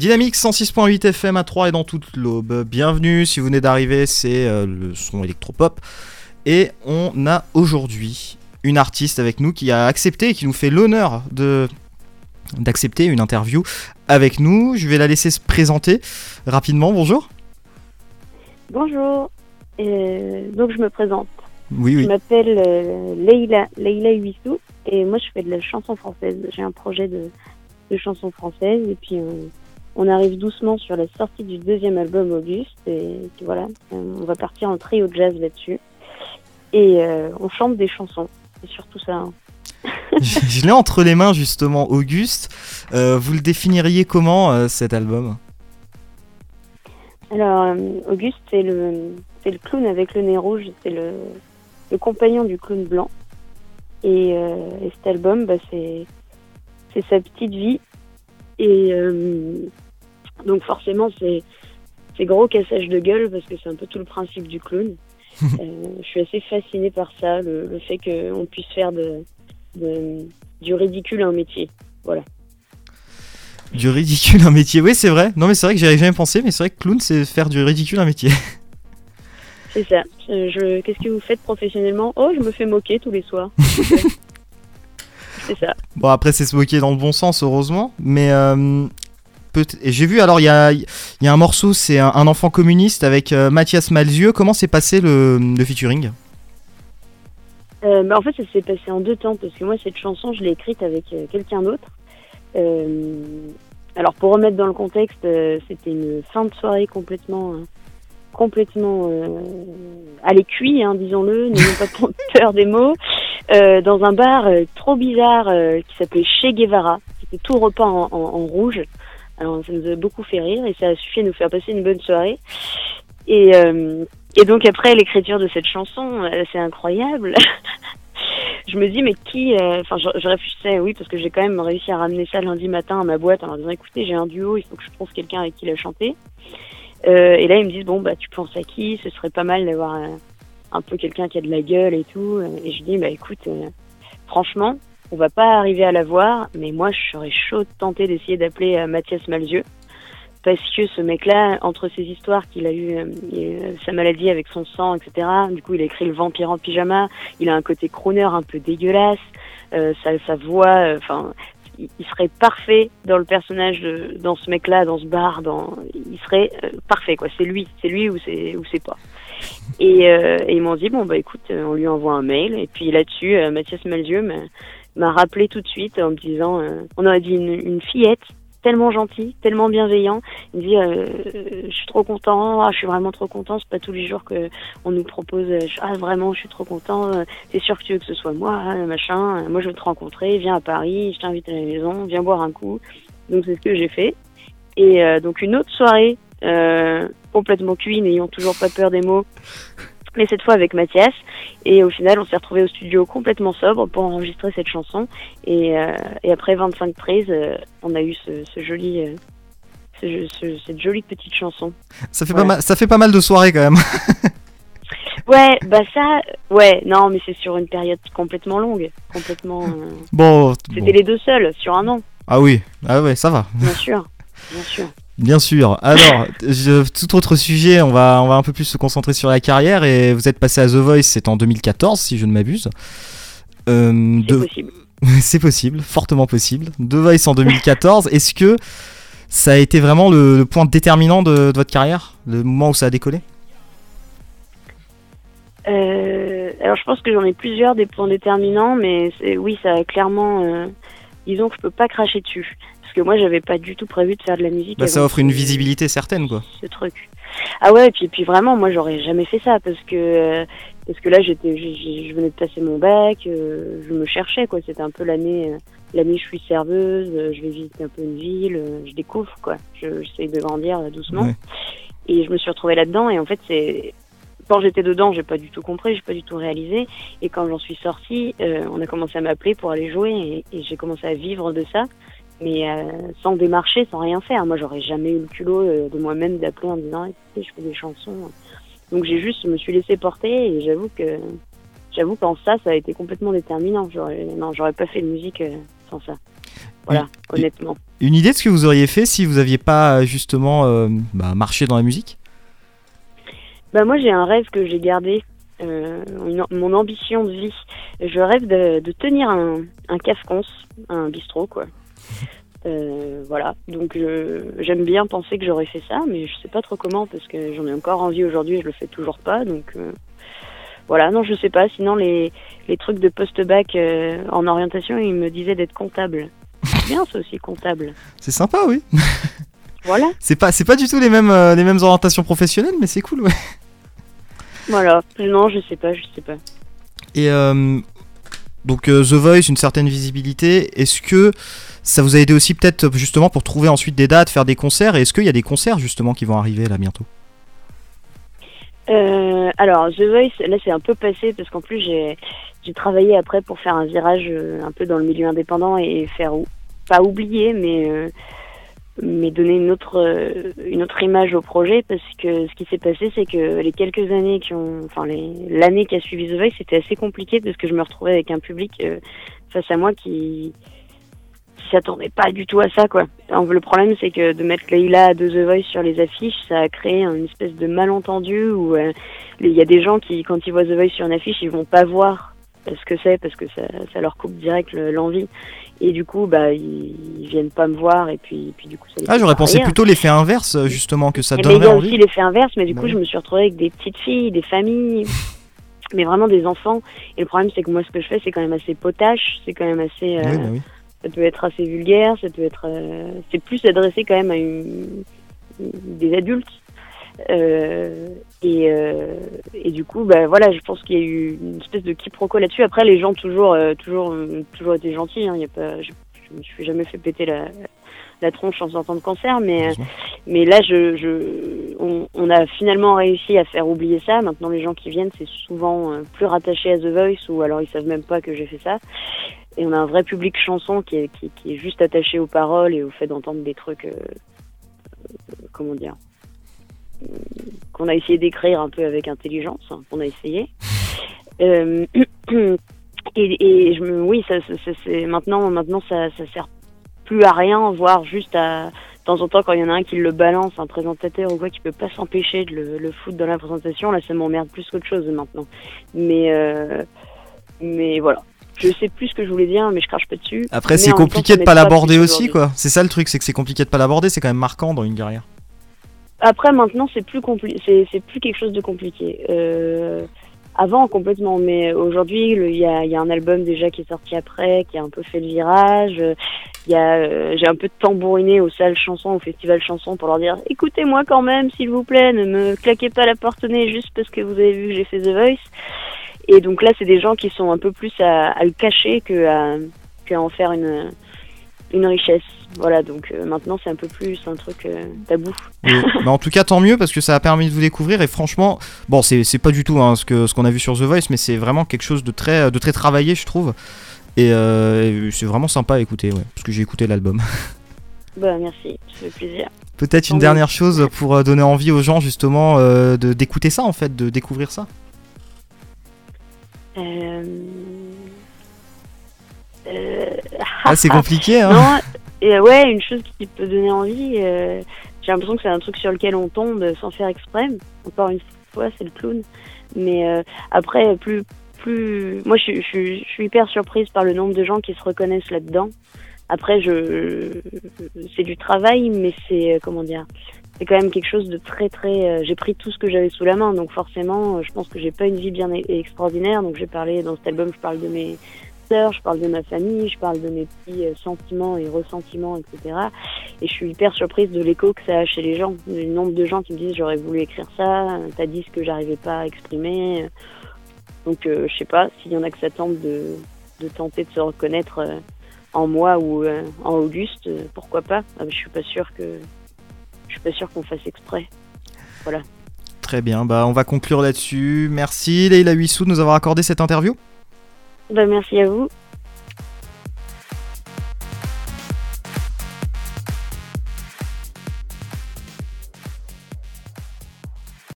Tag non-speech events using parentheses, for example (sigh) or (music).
Dynamique 106.8 FM à 3 et dans toute l'aube. Bienvenue, si vous venez d'arriver, c'est euh, le son électropop. Et on a aujourd'hui une artiste avec nous qui a accepté et qui nous fait l'honneur de d'accepter une interview avec nous. Je vais la laisser se présenter rapidement. Bonjour. Bonjour. Euh, donc je me présente. Oui, Je oui. m'appelle euh, Leïla, Leïla Huissou et moi je fais de la chanson française. J'ai un projet de, de chanson française et puis on arrive doucement sur la sortie du deuxième album Auguste et puis voilà, on va partir en trio jazz là-dessus et euh, on chante des chansons. C'est surtout ça. hein. (laughs) je je l'ai entre les mains justement, Auguste. Euh, vous le définiriez comment euh, cet album? Alors Auguste c'est le c'est le clown avec le nez rouge, c'est le, le compagnon du clown blanc et, et cet album bah, c'est c'est sa petite vie et euh, donc forcément c'est c'est gros cassage de gueule parce que c'est un peu tout le principe du clown. (laughs) Euh, je suis assez fascinée par ça, le, le fait qu'on puisse faire de, de- du ridicule un métier. Du ridicule un métier. Oui, c'est vrai. Non, mais c'est vrai que j'y avais jamais pensé, mais c'est vrai que clown, c'est faire du ridicule un métier. (laughs) C'est ça. Euh, Je, Qu'est-ce que vous faites professionnellement? Oh, je me fais moquer tous les soirs. (laughs) c'est ça. Bon, après, c'est se moquer dans le bon sens, heureusement. Mais euh, j'ai vu, alors, il y a, il y a un morceau, c'est un, un enfant communiste avec euh, Mathias Malzieux. Comment s'est passé le, le featuring? Euh, bah, en fait, ça s'est passé en deux temps parce que moi, cette chanson, je l'ai écrite avec euh, quelqu'un d'autre. Alors, pour remettre dans le contexte, c'était une fin de soirée complètement, complètement euh, à l'écuit, hein, disons-le, n'ayons (laughs) pas peur des mots, euh, dans un bar euh, trop bizarre euh, qui s'appelait Che Guevara. C'était tout repas en, en- en rouge. Alors, ça nous a beaucoup fait rire et ça a suffi à nous faire passer une bonne soirée. Et, euh, et donc après l'écriture de cette chanson, euh, c'est incroyable. (laughs) je me dis mais qui Enfin, je, je réfléchissais, oui, parce que j'ai quand même réussi à ramener ça lundi matin à ma boîte en leur disant écoutez, j'ai un duo, il faut que je trouve quelqu'un avec qui la chanter. Et là ils me disent bon bah tu penses à qui? Ce serait pas mal d'avoir un, peu quelqu'un qui a de la gueule et tout. Et je dis bah écoute, euh, franchement, on va pas arriver à la voir, mais moi je serais chaud de d'essayer d'appeler euh, Mathias Malzieux parce que ce mec-là, entre ses histoires qu'il a eu, euh, euh, sa maladie avec son sang, etc. Du coup, il a écrit Le Vampire en pyjama. Il a un côté crooner un peu dégueulasse. Euh, sa, sa voix, euh, enfin, il, serait parfait dans le personnage, de, dans ce mec-là, dans ce bar. Dans, il serait euh, parfait, quoi. C'est lui, c'est lui ou c'est ou c'est pas. Et, euh, et ils m'ont dit bon bah écoute, euh, on lui envoie un mail. Et puis là-dessus, euh, Mathias Malzieux m'a- rappelé tout de suite en me disant, on aurait dit une, fillette tellement gentil, tellement bienveillant. Il me dit, je suis trop content, ah, je suis vraiment trop content. C'est pas tous les jours que on nous propose, ah vraiment, je suis trop content. C'est sûr que tu veux que ce soit moi, machin. Moi, je veux te rencontrer. Viens à Paris, je t'invite à la maison, viens boire un coup. Donc c'est ce que j'ai fait. Et donc une autre soirée euh, complètement cuit, n'ayant toujours pas peur des mots. Mais cette fois avec Mathias. Et au final, on s'est retrouvé au studio complètement sobre pour enregistrer cette chanson. Et, euh, et après 25 prises, euh, on a eu ce, ce joli, euh, ce- ce- cette jolie petite chanson. ça fait, Ouais. pas mal, ça fait pas mal de soirées quand même. (laughs) Ouais, bah ça, ouais, non, mais c'est sur une période complètement longue, complètement. Bon, C'était bon. les deux seuls sur un an, Ah oui, ah ouais, ça va. bien sûr, bien sûr. Bien sûr. Alors, je- tout autre sujet, on va, on va un peu plus se concentrer sur la carrière. Et vous êtes passé à The Voice, c'est en 2014, si je ne m'abuse. Euh, C'est de- possible. (laughs) C'est possible, fortement possible. The Voice en 2014. Est-ce que ça a été vraiment le, le point déterminant de, de votre carrière Le moment où ça a décollé? Euh, alors je pense que j'en ai plusieurs des points déterminants, mais oui, ça a clairement. euh, disons que je peux pas cracher dessus. Parce que moi, j'avais pas du tout prévu de faire de la musique. bah, Ça offre une visibilité certaine, quoi. Ce truc. Ah ouais, et puis, puis vraiment, moi, j'aurais jamais fait ça parce que euh, parce que là, j'étais, je venais de passer mon bac, euh, je me cherchais quoi. C'était un peu l'année, euh, l'année je suis serveuse, je vais visiter un peu une ville, je découvre quoi. Je- J'essaye de grandir doucement. Ouais. Et je me suis retrouvée là-dedans et en fait c'est quand j'étais dedans, j'ai pas du tout compris, j'ai pas du tout réalisé. Et quand j'en suis sortie, euh, on a commencé à m'appeler pour aller jouer et, et j'ai commencé à vivre de ça, mais euh, sans démarcher, sans rien faire. Moi, j'aurais jamais eu le culot euh, de moi-même d'appeler en disant écoutez, je fais des chansons. Donc j'ai juste, je me suis laissé porter et j'avoue que j'avoue qu'en ça, ça a été complètement déterminant. J'aurais, non, j'aurais pas fait de musique euh, sans ça. Voilà, honnêtement. Une idée de ce que vous auriez fait si vous aviez pas justement bah, marché dans la musique? Bah moi j'ai un rêve que j'ai gardé, mon ambition de vie. Je rêve de, tenir un, un un bistrot quoi. Euh, voilà, donc j'aime bien penser que j'aurais fait ça, mais je sais pas trop comment parce que j'en ai encore envie aujourd'hui et je le fais toujours pas. Donc euh, voilà, non, je sais pas. Sinon, les, les trucs de post-bac euh, en orientation, ils me disaient d'être comptable. C'est bien ça aussi, comptable. C'est sympa, oui. (laughs) Voilà. C'est pas, c'est pas du tout les mêmes, les mêmes orientations professionnelles, mais c'est cool, ouais. Voilà, non, je sais pas, je sais pas. Et donc The Voice, une certaine visibilité. Est-ce que ça vous a aidé aussi peut-être justement pour trouver ensuite des dates, faire des concerts? Et est-ce qu'il y a des concerts justement qui vont arriver là bientôt? Euh, alors, The Voice, là c'est un peu passé parce qu'en plus j'ai, travaillé après pour faire un virage euh, un peu dans le milieu indépendant et faire, pas oublier, mais, euh, mais donner une autre, une autre image au projet parce que ce qui s'est passé c'est que les quelques années qui ont, enfin l'année qui a suivi The Voice c'était assez compliqué parce que je me retrouvais avec un public face à moi qui, s'attendait pas du tout à ça, quoi. le problème, c'est que de mettre Leila à The Voice sur les affiches, ça a créé une espèce de malentendu où euh, il y a des gens qui, quand ils voient The Voice sur une affiche, ils vont pas voir ce que c'est parce que ça, ça, leur coupe direct l'envie. Et du coup, bah, ils, viennent pas me voir et puis, puis du coup, ça Ah, j'aurais pensé plutôt l'effet inverse, justement, que ça donnerait Il y a aussi l'effet inverse, mais du coup, je me suis retrouvée avec des petites filles, des familles, mais vraiment des enfants. Et le problème, c'est que moi, ce que je fais, c'est quand même assez potache, c'est quand même assez. Euh, bah ça peut être assez vulgaire, ça peut être, euh, c'est plus adressé quand même à une, des adultes. Euh, et, euh, et du coup, bah voilà, je pense qu'il y a eu une espèce de quiproquo là-dessus. Après, les gens toujours, euh, toujours, toujours été gentils. Hein, y a pas, je, je me suis jamais fait péter la, la tronche en sortant de cancer, mais mais là, je, je on, on, a finalement réussi à faire oublier ça. Maintenant, les gens qui viennent, c'est souvent plus rattachés à The Voice ou alors ils savent même pas que j'ai fait ça. Et on a un vrai public chanson qui est, qui, qui est juste attaché aux paroles et au fait d'entendre des trucs, euh, euh, comment dire, qu'on a essayé d'écrire un peu avec intelligence, hein, qu'on a essayé. Euh, (clears throat) et, et, je me, oui, ça, ça, c'est maintenant, maintenant ça, ça sert plus à rien, voire juste à de temps en temps quand il y en a un qui le balance, un présentateur ou quoi, qui peut pas s'empêcher de le, le foutre dans la présentation, là ça m'emmerde plus qu'autre chose maintenant. Mais euh, mais voilà, je sais plus ce que je voulais dire, mais je crache pas dessus. Après, c'est compliqué de pas l'aborder aussi, quoi. C'est ça le truc, c'est que c'est compliqué de pas l'aborder, c'est quand même marquant dans une carrière. Après, maintenant, c'est plus compliqué, c'est plus quelque chose de compliqué. Euh, avant, complètement, mais aujourd'hui, il y a, y a, un album déjà qui est sorti après, qui a un peu fait le virage. Il y a, euh, j'ai un peu tambouriné aux salles chansons, au festival chansons pour leur dire, écoutez-moi quand même, s'il vous plaît, ne me claquez pas la porte au nez juste parce que vous avez vu que j'ai fait The Voice. Et donc là, c'est des gens qui sont un peu plus à, le cacher qu'à en faire une, une richesse. Voilà, donc euh, maintenant c'est un peu plus un truc euh, tabou. (laughs) en tout cas, tant mieux parce que ça a permis de vous découvrir et franchement, bon, c'est pas du tout hein, ce qu'on ce qu'on a vu sur The Voice, mais c'est vraiment quelque chose de très, de très travaillé, je trouve. Et, euh, c'est vraiment sympa à écouter, ouais, parce que j'ai écouté l'album. (laughs) Bah, merci, ça fait plaisir. Peut-être une dernière chose pour donner envie aux gens justement de d'écouter ça en fait, de découvrir ça. Euh... Euh... Ah, c'est compliqué, hein Non, et, ouais, une chose qui peut donner envie, euh, j'ai l'impression que c'est un truc sur lequel on tombe sans faire exprès. Encore une fois, c'est le clown. Mais euh, après, plus, plus, moi, je, je, je, suis hyper surprise par le nombre de gens qui se reconnaissent là-dedans. Après, je, c'est du travail, mais c'est comment dire, c'est quand même quelque chose de très très. Euh, j'ai pris tout ce que j'avais sous la main, donc forcément, euh, je pense que j'ai pas une vie bien extraordinaire. Donc j'ai parlé dans cet album, je parle de mes je parle de ma famille, je parle de mes petits euh, sentiments et ressentiments, etc. Et je suis hyper surprise de l'écho que ça a chez les gens. Le nombre de gens qui me disent j'aurais voulu écrire ça, t'as dit ce que j'arrivais pas à exprimer. Donc je sais pas s'il y en a que ça tente de, tenter de se reconnaître en moi ou en Auguste, pourquoi pas. Ah, je suis pas sûre que je suis pas sûr qu'on fasse exprès. Voilà. Très bien, bah on va conclure là-dessus. Merci Leila Huissou de nous avoir accordé cette interview. Bah merci à vous.